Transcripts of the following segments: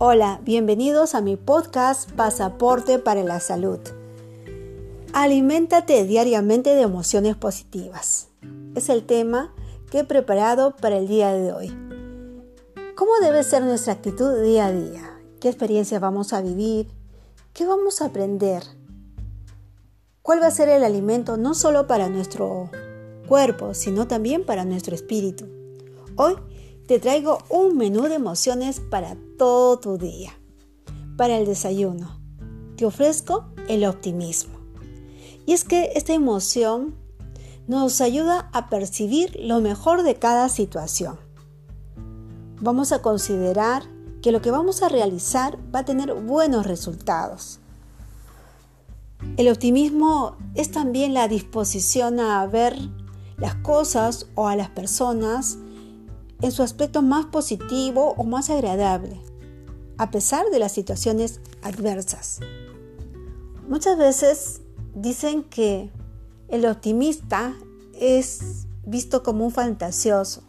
Hola, bienvenidos a mi podcast Pasaporte para la Salud. Aliméntate diariamente de emociones positivas. Es el tema que he preparado para el día de hoy. ¿Cómo debe ser nuestra actitud día a día? ¿Qué experiencias vamos a vivir? ¿Qué vamos a aprender? ¿Cuál va a ser el alimento no solo para nuestro cuerpo, sino también para nuestro espíritu? Hoy te traigo un menú de emociones para todo tu día. Para el desayuno, te ofrezco el optimismo. Y es que esta emoción nos ayuda a percibir lo mejor de cada situación. Vamos a considerar que lo que vamos a realizar va a tener buenos resultados. El optimismo es también la disposición a ver las cosas o a las personas en su aspecto más positivo o más agradable, a pesar de las situaciones adversas. Muchas veces dicen que el optimista es visto como un fantasioso,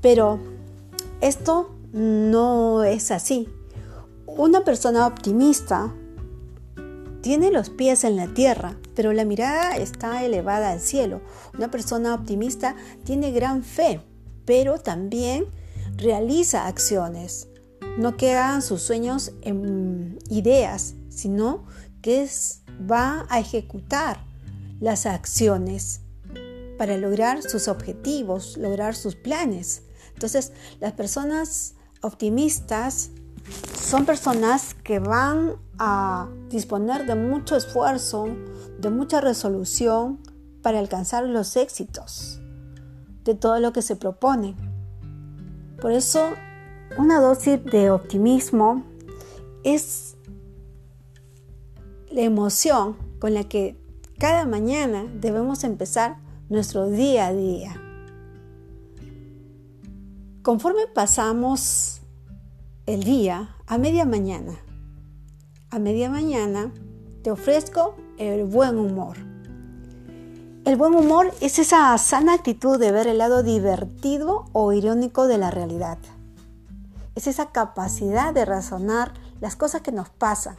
pero esto no es así. Una persona optimista tiene los pies en la tierra, pero la mirada está elevada al cielo. Una persona optimista tiene gran fe, pero también realiza acciones. No quedan sus sueños en ideas, sino que va a ejecutar las acciones para lograr sus objetivos, lograr sus planes. Entonces, las personas optimistas son personas que van a disponer de mucho esfuerzo, de mucha resolución para alcanzar los éxitos de todo lo que se propone. Por eso, una dosis de optimismo es la emoción con la que cada mañana debemos empezar nuestro día a día. Conforme pasamos el día a media mañana, a media mañana te ofrezco el buen humor. El buen humor es esa sana actitud de ver el lado divertido o irónico de la realidad. Es esa capacidad de razonar las cosas que nos pasan,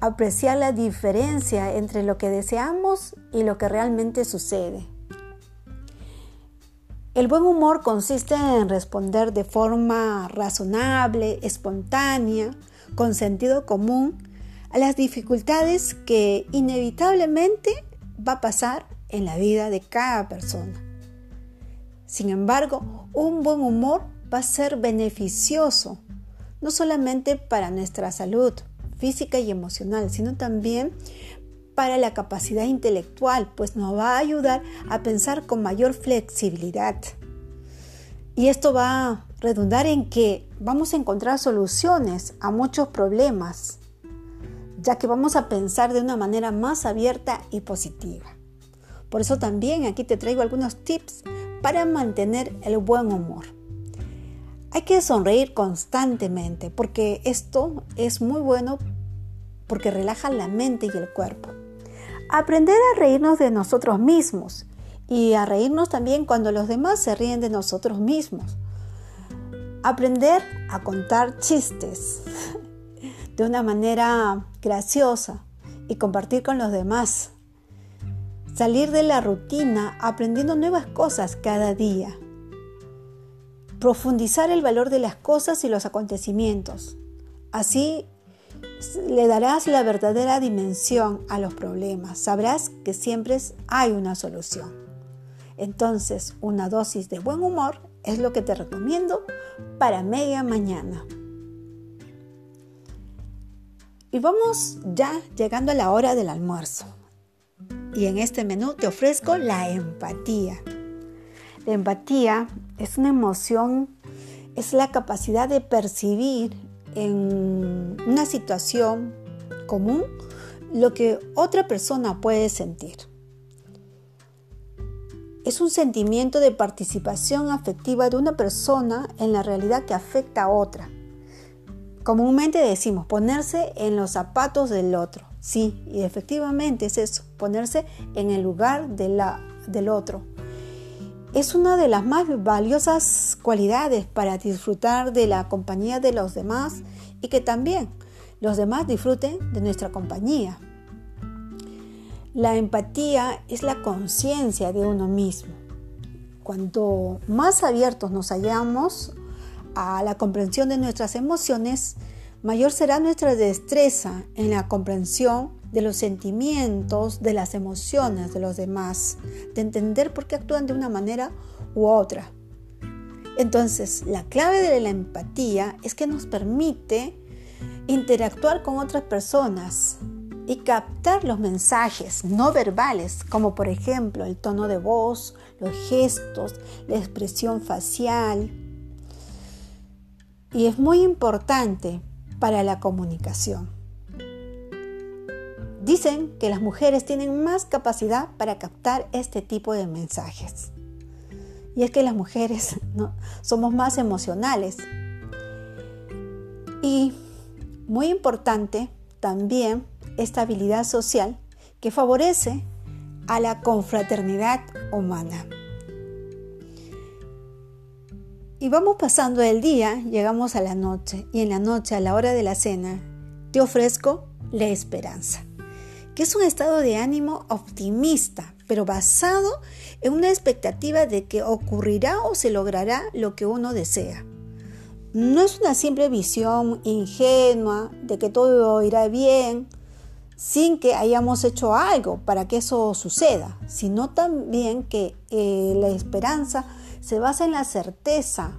apreciar la diferencia entre lo que deseamos y lo que realmente sucede. El buen humor consiste en responder de forma razonable, espontánea, con sentido común a las dificultades que inevitablemente va a pasar en la vida de cada persona. Sin embargo, un buen humor va a ser beneficioso, no solamente para nuestra salud física y emocional, sino también para la capacidad intelectual, pues nos va a ayudar a pensar con mayor flexibilidad. Y esto va a redundar en que vamos a encontrar soluciones a muchos problemas ya que vamos a pensar de una manera más abierta y positiva. Por eso también aquí te traigo algunos tips para mantener el buen humor. Hay que sonreír constantemente porque esto es muy bueno porque relaja la mente y el cuerpo. Aprender a reírnos de nosotros mismos y a reírnos también cuando los demás se ríen de nosotros mismos. Aprender a contar chistes de una manera graciosa y compartir con los demás. Salir de la rutina aprendiendo nuevas cosas cada día. Profundizar el valor de las cosas y los acontecimientos. Así le darás la verdadera dimensión a los problemas. Sabrás que siempre hay una solución. Entonces, una dosis de buen humor es lo que te recomiendo para media mañana. Y vamos ya llegando a la hora del almuerzo. Y en este menú te ofrezco la empatía. La empatía es una emoción, es la capacidad de percibir en una situación común lo que otra persona puede sentir. Es un sentimiento de participación afectiva de una persona en la realidad que afecta a otra Comúnmente decimos ponerse en los zapatos del otro. Sí, y efectivamente es eso, ponerse en el lugar del otro. es una de las más valiosas cualidades para disfrutar de la compañía de los demás y que también los demás disfruten de nuestra compañía. La empatía es la conciencia de uno mismo. Cuanto más abiertos nos hallamos a la comprensión de nuestras emociones, mayor será nuestra destreza en la comprensión de los sentimientos, de las emociones de los demás, de entender por qué actúan de una manera u otra. Entonces, la clave de la empatía es que nos permite interactuar con otras personas y captar los mensajes no verbales, como por ejemplo el tono de voz, los gestos, la expresión facial. Y es muy importante para la comunicación. Dicen que las mujeres tienen más capacidad para captar este tipo de mensajes. Y es que las mujeres somos más emocionales. Y muy importante también esta habilidad social que favorece a la confraternidad humana. Y vamos pasando el día, llegamos a la noche y en la noche, a la hora de la cena, te ofrezco la esperanza que es un estado de ánimo optimista, pero basado en una expectativa de que ocurrirá o se logrará lo que uno desea. No es una simple visión ingenua de que todo irá bien sin que hayamos hecho algo para que eso suceda, sino también que eh, la esperanza se basa en la certeza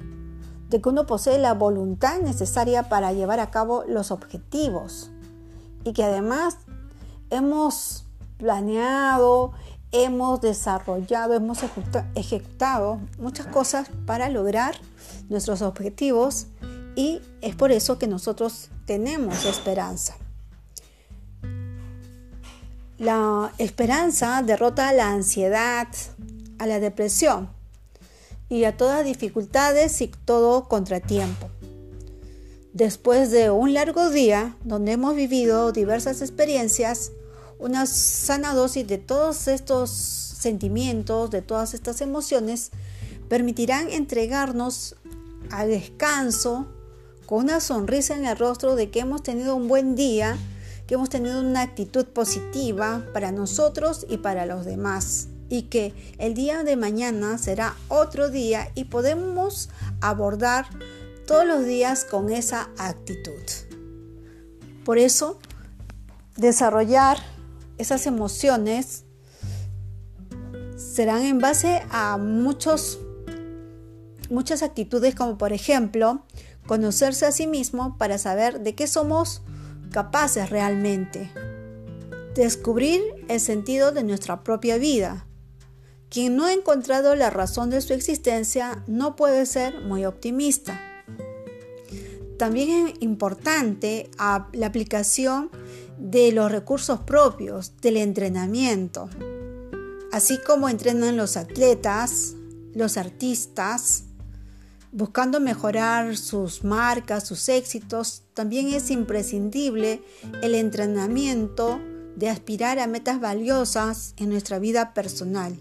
de que uno posee la voluntad necesaria para llevar a cabo los objetivos y que además hemos planeado, hemos desarrollado, hemos ejecutado muchas cosas para lograr nuestros objetivos y es por eso que nosotros tenemos esperanza. La esperanza derrota a la ansiedad, a la depresión y a todas dificultades y todo contratiempo. Después de un largo día donde hemos vivido diversas experiencias, una sana dosis de todos estos sentimientos, de todas estas emociones, permitirán entregarnos al descanso con una sonrisa en el rostro de que hemos tenido un buen día, que hemos tenido una actitud positiva para nosotros y para los demás y que el día de mañana será otro día y podemos abordar todos los días con esa actitud. Por eso, desarrollar esas emociones serán en base a muchos, muchas actitudes como por ejemplo conocerse a sí mismo para saber de qué somos capaces realmente. Descubrir el sentido de nuestra propia vida. Quien no ha encontrado la razón de su existencia no puede ser muy optimista. También es importante la aplicación de los recursos propios del entrenamiento, así como entrenan los atletas, los artistas, buscando mejorar sus marcas, sus éxitos, también es imprescindible el entrenamiento de aspirar a metas valiosas en nuestra vida personal,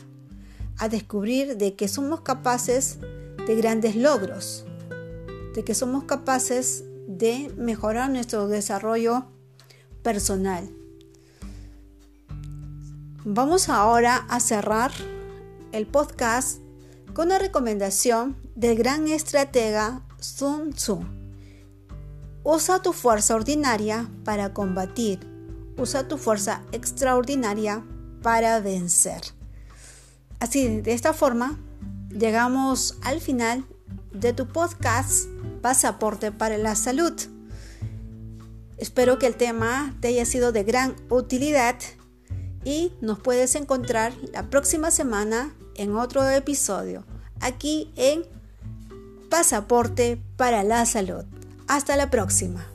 a descubrir de que somos capaces de grandes logros, de que somos capaces de mejorar nuestro desarrollo personal. Vamos ahora a cerrar el podcast con una recomendación del gran estratega Sun Tzu. Usa tu fuerza ordinaria para combatir. Usa tu fuerza extraordinaria para vencer. Así, de esta forma, llegamos al final de tu podcast Pasaporte para la Salud. Espero que el tema te haya sido de gran utilidad y nos puedes encontrar la próxima semana en otro episodio aquí en Pasaporte para la Salud. Hasta la próxima.